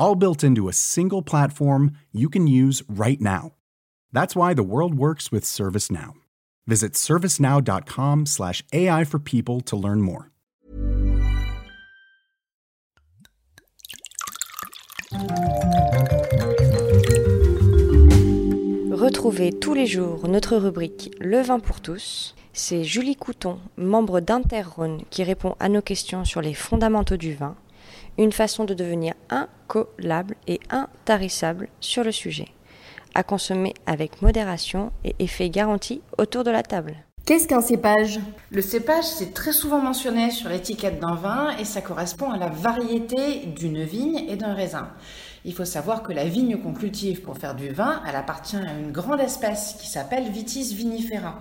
all built into a single platform you can use right now. That's why the world works with ServiceNow. Visit servicenow.com/slash AI for people to learn more. Retrouvez tous les jours notre rubrique Le vin pour tous. C'est Julie Couton, membre d'Interrhône, qui répond à nos questions sur les fondamentaux du vin une façon de devenir incollable et intarissable sur le sujet. À consommer avec modération et effet garanti autour de la table. Qu'est-ce qu'un cépage? Le cépage, c'est très souvent mentionné sur l'étiquette d'un vin et ça correspond à la variété d'une vigne et d'un raisin. Il faut savoir que la vigne qu'on cultive pour faire du vin, elle appartient à une grande espèce qui s'appelle Vitis vinifera.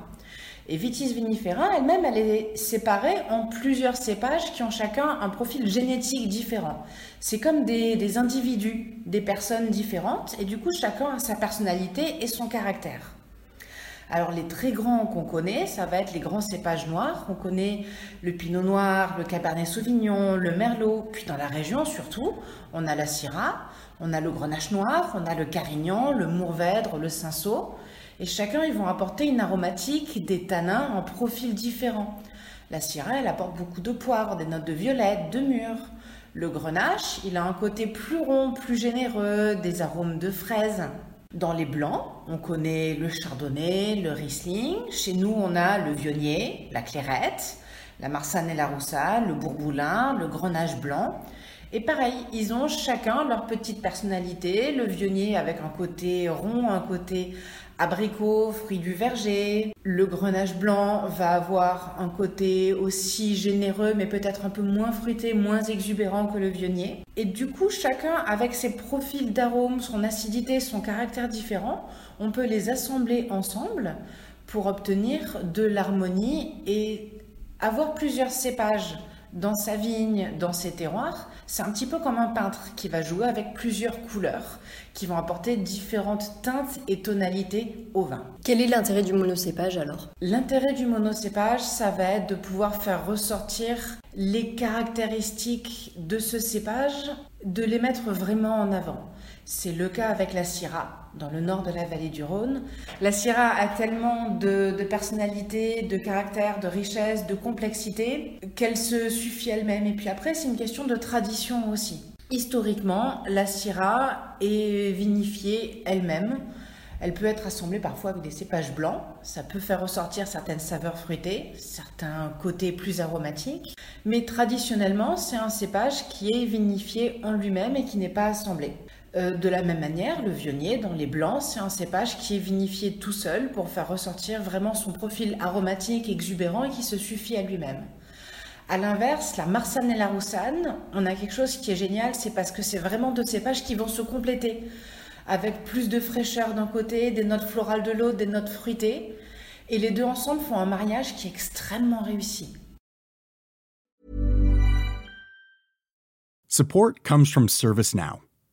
Et Vitis vinifera elle-même, elle est séparée en plusieurs cépages qui ont chacun un profil génétique différent. C'est comme des, individus, des personnes différentes, et du coup chacun a sa personnalité et son caractère. Alors les très grands qu'on connaît, ça va être les grands cépages noirs. On connaît le pinot noir, le cabernet sauvignon, le merlot. Puis dans la région surtout, on a la syrah, on a le grenache noir, on a le carignan, le mourvèdre, le cinsault. Et chacun, ils vont apporter une aromatique, des tanins en profils différents. La syrah, elle apporte beaucoup de poivre, des notes de violette, de mûre. Le grenache, il a un côté plus rond, plus généreux, des arômes de fraises. Dans les blancs, on connaît le chardonnay, le riesling. Chez nous, on a le vionnier, la clairette, la marsanne et la roussade, le bourgoulin, le grenache blanc. Et pareil, ils ont chacun leur petite personnalité. Le vionnier avec un côté rond, un côté abricot, fruits du verger. Le grenache blanc va avoir un côté aussi généreux, mais peut-être un peu moins fruité, moins exubérant que le vionnier. Et du coup, chacun avec ses profils d'arômes, son acidité, son caractère différent, on peut les assembler ensemble pour obtenir de l'harmonie et avoir plusieurs cépages dans sa vigne, dans ses terroirs, c'est un petit peu comme un peintre qui va jouer avec plusieurs couleurs, qui vont apporter différentes teintes et tonalités au vin. Quel est l'intérêt du monocépage alors? L'intérêt du monocépage, ça va être de pouvoir faire ressortir les caractéristiques de ce cépage, de les mettre vraiment en avant. C'est le cas avec la Syrah dans le nord de la vallée du Rhône. La Syrah a tellement de, personnalité, de caractère, de richesse, de complexité qu'elle se suffit elle-même. Et puis après, c'est une question de tradition aussi. Historiquement, la Syrah est vinifiée elle-même. Elle peut être assemblée parfois avec des cépages blancs. Ça peut faire ressortir certaines saveurs fruitées, certains côtés plus aromatiques. Mais traditionnellement, c'est un cépage qui est vinifié en lui-même et qui n'est pas assemblé. Euh, de la même manière, le vionnier, dans les blancs, c'est un cépage qui est vinifié tout seul pour faire ressortir vraiment son profil aromatique, exubérant et qui se suffit à lui-même. À l'inverse, la marsanne et la roussane, on a quelque chose qui est génial, c'est parce que c'est vraiment deux cépages qui vont se compléter, avec plus de fraîcheur d'un côté, des notes florales de l'autre, des notes fruitées, et les deux ensemble font un mariage qui est extrêmement réussi. Support comes from ServiceNow.